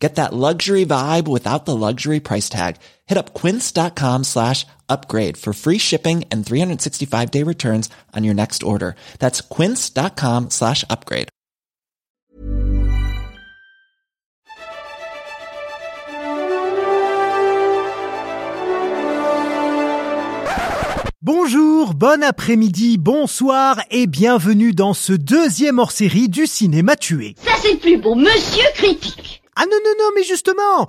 Get that luxury vibe without the luxury price tag. Hit up quince.com slash upgrade for free shipping and 365 day returns on your next order. That's quince.com slash upgrade. Bonjour, bon après-midi, bonsoir et bienvenue dans ce deuxième hors-série du cinéma tué. Ça c'est le plus beau, monsieur critique. Ah non, non, non, mais justement,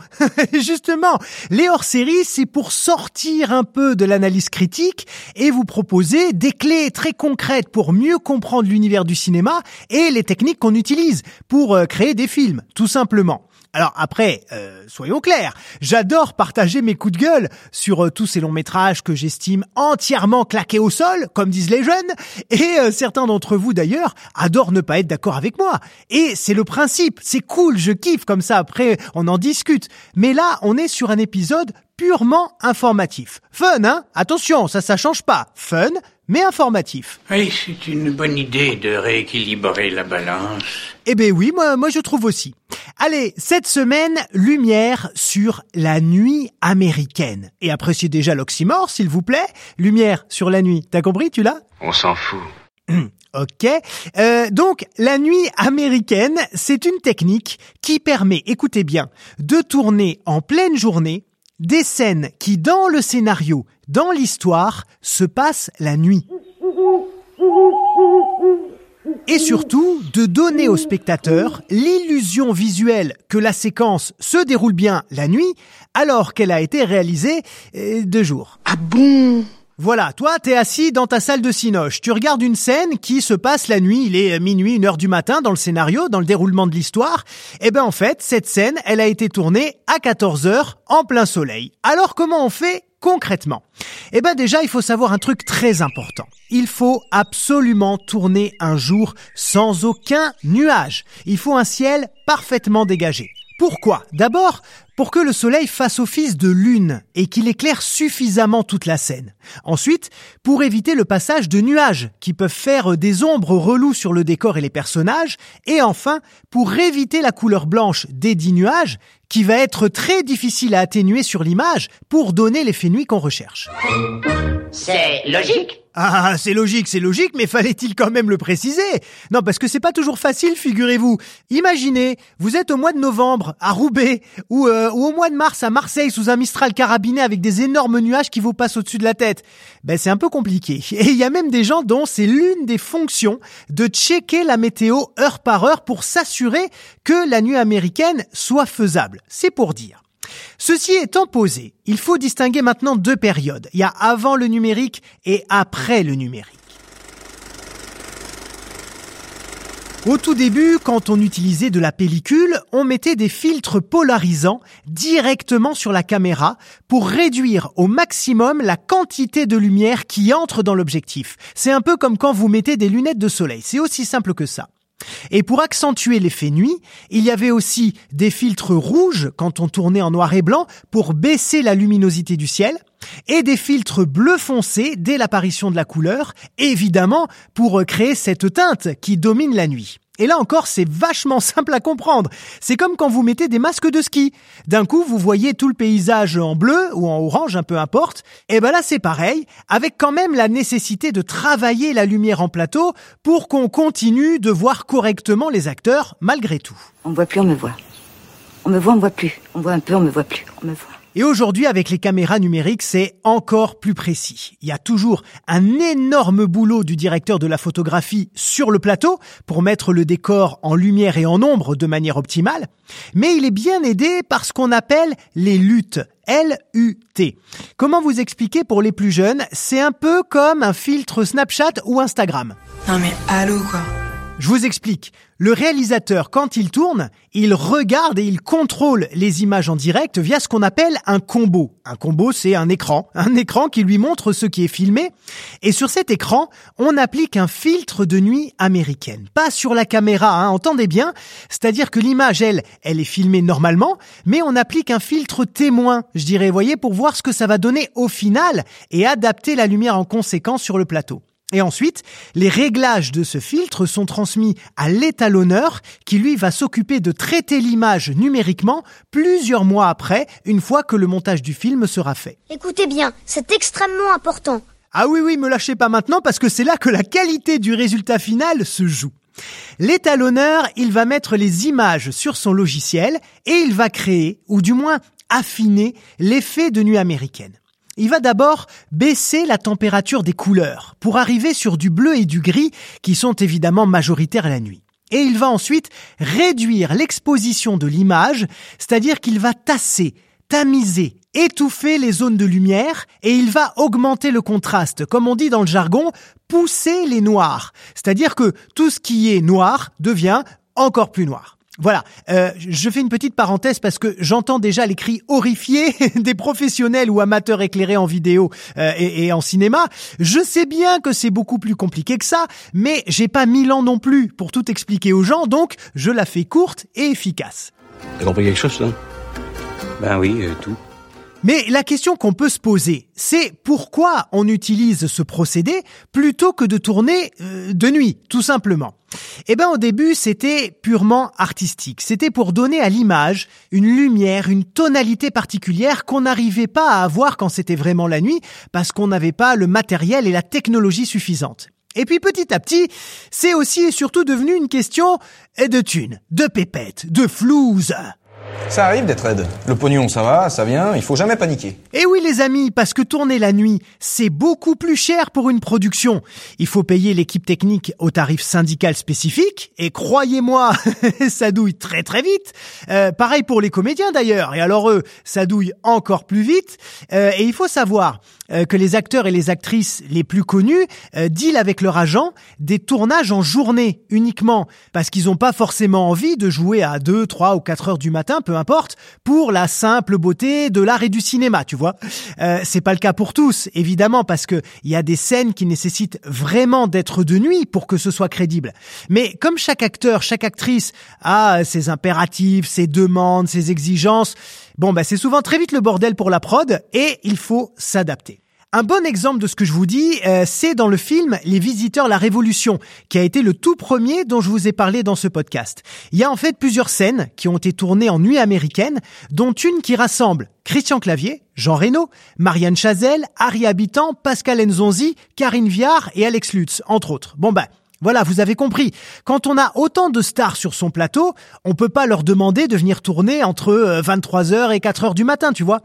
justement, les hors-séries, c'est pour sortir un peu de l'analyse critique et vous proposer des clés très concrètes pour mieux comprendre l'univers du cinéma et les techniques qu'on utilise pour euh, créer des films, tout simplement. Alors après, euh, soyons clairs, j'adore partager mes coups de gueule sur euh, tous ces longs métrages que j'estime entièrement claqués au sol, comme disent les jeunes, et euh, certains d'entre vous d'ailleurs adorent ne pas être d'accord avec moi. Et c'est le principe, c'est cool, je kiffe comme ça, après on en discute. Mais là, on est sur un épisode purement informatif. Fun, hein? Attention, ça ça change pas. Fun, mais informatif. Oui, c'est une bonne idée de rééquilibrer la balance. Eh ben oui, moi, moi je trouve aussi. Allez, cette semaine, lumière sur la nuit américaine. Et appréciez déjà l'oxymore, s'il vous plaît. Lumière sur la nuit. T'as compris, tu l'as? On s'en fout. Ok. Euh, donc, la nuit américaine, c'est une technique qui permet, écoutez bien, de tourner en pleine journée des scènes qui, dans le scénario, dans l'histoire, se passent la nuit. Et surtout, de donner au spectateur l'illusion visuelle que la séquence se déroule bien la nuit, alors qu'elle a été réalisée euh, de jour. Ah bon? Voilà, toi, t'es assis dans ta salle de cinoche. Tu regardes une scène qui se passe la nuit. Il est minuit, une heure du matin dans le scénario, dans le déroulement de l'histoire. Eh ben, en fait, cette scène, elle a été tournée à 14 heures en plein soleil. Alors, comment on fait concrètement? Eh ben, déjà, il faut savoir un truc très important. Il faut absolument tourner un jour sans aucun nuage. Il faut un ciel parfaitement dégagé. Pourquoi? D'abord, pour que le soleil fasse office de lune et qu'il éclaire suffisamment toute la scène. Ensuite, pour éviter le passage de nuages qui peuvent faire des ombres reloues sur le décor et les personnages. Et enfin, pour éviter la couleur blanche des dix nuages qui va être très difficile à atténuer sur l'image pour donner l'effet nuit qu'on recherche. C'est logique. Ah, c'est logique, c'est logique, mais fallait-il quand même le préciser? Non, parce que c'est pas toujours facile, figurez-vous. Imaginez, vous êtes au mois de novembre à Roubaix ou, euh, ou au mois de mars à Marseille sous un Mistral carabiné avec des énormes nuages qui vous passent au-dessus de la tête. Ben c'est un peu compliqué. Et il y a même des gens dont c'est l'une des fonctions de checker la météo heure par heure pour s'assurer que la nuit américaine soit faisable. C'est pour dire. Ceci étant posé, il faut distinguer maintenant deux périodes. Il y a avant le numérique et après le numérique. Au tout début, quand on utilisait de la pellicule, on mettait des filtres polarisants directement sur la caméra pour réduire au maximum la quantité de lumière qui entre dans l'objectif. C'est un peu comme quand vous mettez des lunettes de soleil. C'est aussi simple que ça. Et pour accentuer l'effet nuit, il y avait aussi des filtres rouges quand on tournait en noir et blanc pour baisser la luminosité du ciel et des filtres bleu foncé dès l'apparition de la couleur, évidemment pour créer cette teinte qui domine la nuit. Et là encore, c'est vachement simple à comprendre. C'est comme quand vous mettez des masques de ski. D'un coup, vous voyez tout le paysage en bleu ou en orange, un peu importe. Et ben là, c'est pareil, avec quand même la nécessité de travailler la lumière en plateau pour qu'on continue de voir correctement les acteurs malgré tout. On me voit plus, on me voit. On me voit, on me voit plus. On voit un peu, on me voit plus. On me voit. Et aujourd'hui, avec les caméras numériques, c'est encore plus précis. Il y a toujours un énorme boulot du directeur de la photographie sur le plateau pour mettre le décor en lumière et en ombre de manière optimale, mais il est bien aidé par ce qu'on appelle les luttes. L-U-T. Comment vous expliquer pour les plus jeunes C'est un peu comme un filtre Snapchat ou Instagram. Non mais allô quoi. Je vous explique. Le réalisateur, quand il tourne, il regarde et il contrôle les images en direct via ce qu'on appelle un combo. Un combo, c'est un écran. Un écran qui lui montre ce qui est filmé. Et sur cet écran, on applique un filtre de nuit américaine. Pas sur la caméra, hein, entendez bien. C'est-à-dire que l'image, elle, elle est filmée normalement, mais on applique un filtre témoin, je dirais, voyez, pour voir ce que ça va donner au final et adapter la lumière en conséquence sur le plateau. Et ensuite, les réglages de ce filtre sont transmis à l'étalonneur qui lui va s'occuper de traiter l'image numériquement plusieurs mois après, une fois que le montage du film sera fait. Écoutez bien, c'est extrêmement important. Ah oui oui, me lâchez pas maintenant parce que c'est là que la qualité du résultat final se joue. L'étalonneur, il va mettre les images sur son logiciel et il va créer, ou du moins affiner, l'effet de nuit américaine. Il va d'abord baisser la température des couleurs pour arriver sur du bleu et du gris qui sont évidemment majoritaires la nuit. Et il va ensuite réduire l'exposition de l'image, c'est-à-dire qu'il va tasser, tamiser, étouffer les zones de lumière et il va augmenter le contraste, comme on dit dans le jargon, pousser les noirs. C'est-à-dire que tout ce qui est noir devient encore plus noir. Voilà, euh, je fais une petite parenthèse parce que j'entends déjà les cris horrifiés des professionnels ou amateurs éclairés en vidéo euh, et, et, en cinéma. Je sais bien que c'est beaucoup plus compliqué que ça, mais j'ai pas mille ans non plus pour tout expliquer aux gens, donc je la fais courte et efficace. T'as compris quelque chose, là Ben oui, euh, tout. Mais la question qu'on peut se poser, c'est pourquoi on utilise ce procédé plutôt que de tourner euh, de nuit, tout simplement. Eh ben au début, c'était purement artistique. C'était pour donner à l'image une lumière, une tonalité particulière qu'on n'arrivait pas à avoir quand c'était vraiment la nuit parce qu'on n'avait pas le matériel et la technologie suffisante. Et puis petit à petit, c'est aussi et surtout devenu une question de thunes, de pépettes, de flouze. Ça arrive d'être raide. Le pognon, ça va, ça vient, il faut jamais paniquer. Et oui les amis, parce que tourner la nuit, c'est beaucoup plus cher pour une production. Il faut payer l'équipe technique au tarif syndical spécifique, et croyez-moi, ça douille très très vite. Euh, pareil pour les comédiens d'ailleurs, et alors eux, ça douille encore plus vite. Euh, et il faut savoir euh, que les acteurs et les actrices les plus connus dealent avec leur agent des tournages en journée uniquement, parce qu'ils n'ont pas forcément envie de jouer à 2, 3 ou 4 heures du matin, peu importe, pour la simple beauté de l'art et du cinéma, tu vois. Euh, c'est pas le cas pour tous, évidemment, parce que il y a des scènes qui nécessitent vraiment d'être de nuit pour que ce soit crédible. Mais comme chaque acteur, chaque actrice a ses impératifs, ses demandes, ses exigences, bon bah c'est souvent très vite le bordel pour la prod et il faut s'adapter. Un bon exemple de ce que je vous dis, euh, c'est dans le film Les Visiteurs la Révolution, qui a été le tout premier dont je vous ai parlé dans ce podcast. Il y a en fait plusieurs scènes qui ont été tournées en nuit américaine, dont une qui rassemble Christian Clavier, Jean Reno, Marianne Chazelle, Harry Habitant, Pascal Nzonzi, Karine Viard et Alex Lutz, entre autres. Bon ben, voilà, vous avez compris. Quand on a autant de stars sur son plateau, on peut pas leur demander de venir tourner entre 23h et 4h du matin, tu vois.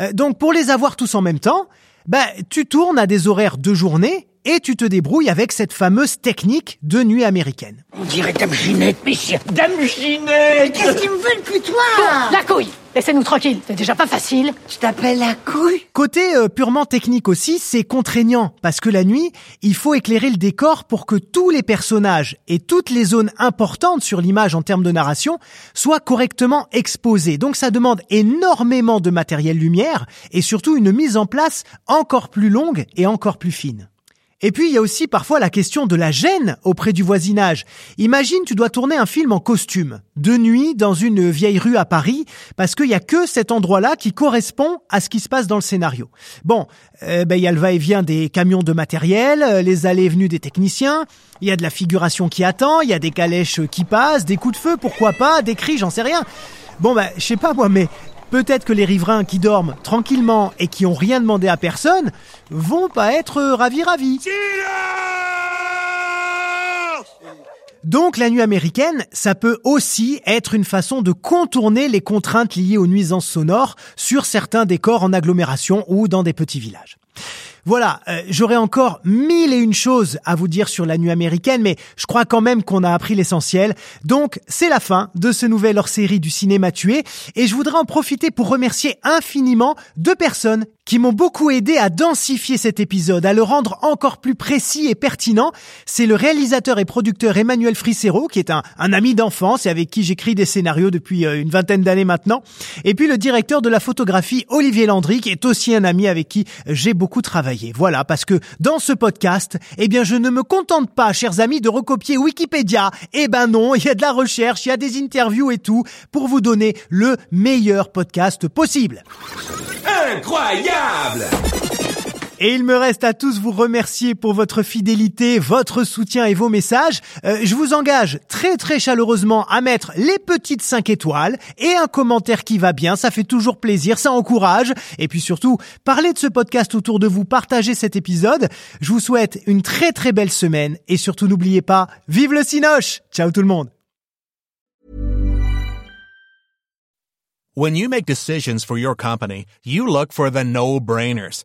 Euh, donc pour les avoir tous en même temps, ben, tu tournes à des horaires de journée et tu te débrouilles avec cette fameuse technique de nuit américaine. On dirait Dame Ginette, messieurs. Dame Ginette Qu'est-ce qu'ils me veulent plus toi La couille Laissez-nous tranquille, c'est déjà pas facile. Je t'appelle la couille Côté euh, purement technique aussi, c'est contraignant parce que la nuit, il faut éclairer le décor pour que tous les personnages et toutes les zones importantes sur l'image en termes de narration soient correctement exposés. Donc ça demande énormément de matériel lumière et surtout une mise en place encore plus longue et encore plus fine. Et puis il y a aussi parfois la question de la gêne auprès du voisinage. Imagine tu dois tourner un film en costume, de nuit dans une vieille rue à Paris, parce qu'il y a que cet endroit-là qui correspond à ce qui se passe dans le scénario. Bon, euh, ben il y a le va-et-vient des camions de matériel, euh, les allées et venues des techniciens, il y a de la figuration qui attend, il y a des calèches qui passent, des coups de feu, pourquoi pas, des cris, j'en sais rien. Bon ben, je sais pas moi, mais Peut-être que les riverains qui dorment tranquillement et qui ont rien demandé à personne vont pas être ravis ravis. Donc la nuit américaine, ça peut aussi être une façon de contourner les contraintes liées aux nuisances sonores sur certains décors en agglomération ou dans des petits villages. Voilà, euh, j'aurais encore mille et une choses à vous dire sur la nuit américaine, mais je crois quand même qu'on a appris l'essentiel. Donc, c'est la fin de ce nouvel hors-série du cinéma tué, et je voudrais en profiter pour remercier infiniment deux personnes qui m'ont beaucoup aidé à densifier cet épisode, à le rendre encore plus précis et pertinent. C'est le réalisateur et producteur Emmanuel Fricero, qui est un, un ami d'enfance et avec qui j'écris des scénarios depuis euh, une vingtaine d'années maintenant. Et puis le directeur de la photographie Olivier Landry, qui est aussi un ami avec qui j'ai beaucoup travaillé. Voilà, parce que dans ce podcast, eh bien, je ne me contente pas, chers amis, de recopier Wikipédia. Eh ben non, il y a de la recherche, il y a des interviews et tout, pour vous donner le meilleur podcast possible. Incroyable Et il me reste à tous vous remercier pour votre fidélité, votre soutien et vos messages. Euh, je vous engage très très chaleureusement à mettre les petites 5 étoiles et un commentaire qui va bien, ça fait toujours plaisir, ça encourage. Et puis surtout, parlez de ce podcast autour de vous, partagez cet épisode. Je vous souhaite une très très belle semaine et surtout n'oubliez pas, vive le Cinoche Ciao tout le monde When you make decisions for your company, you look for the no-brainers.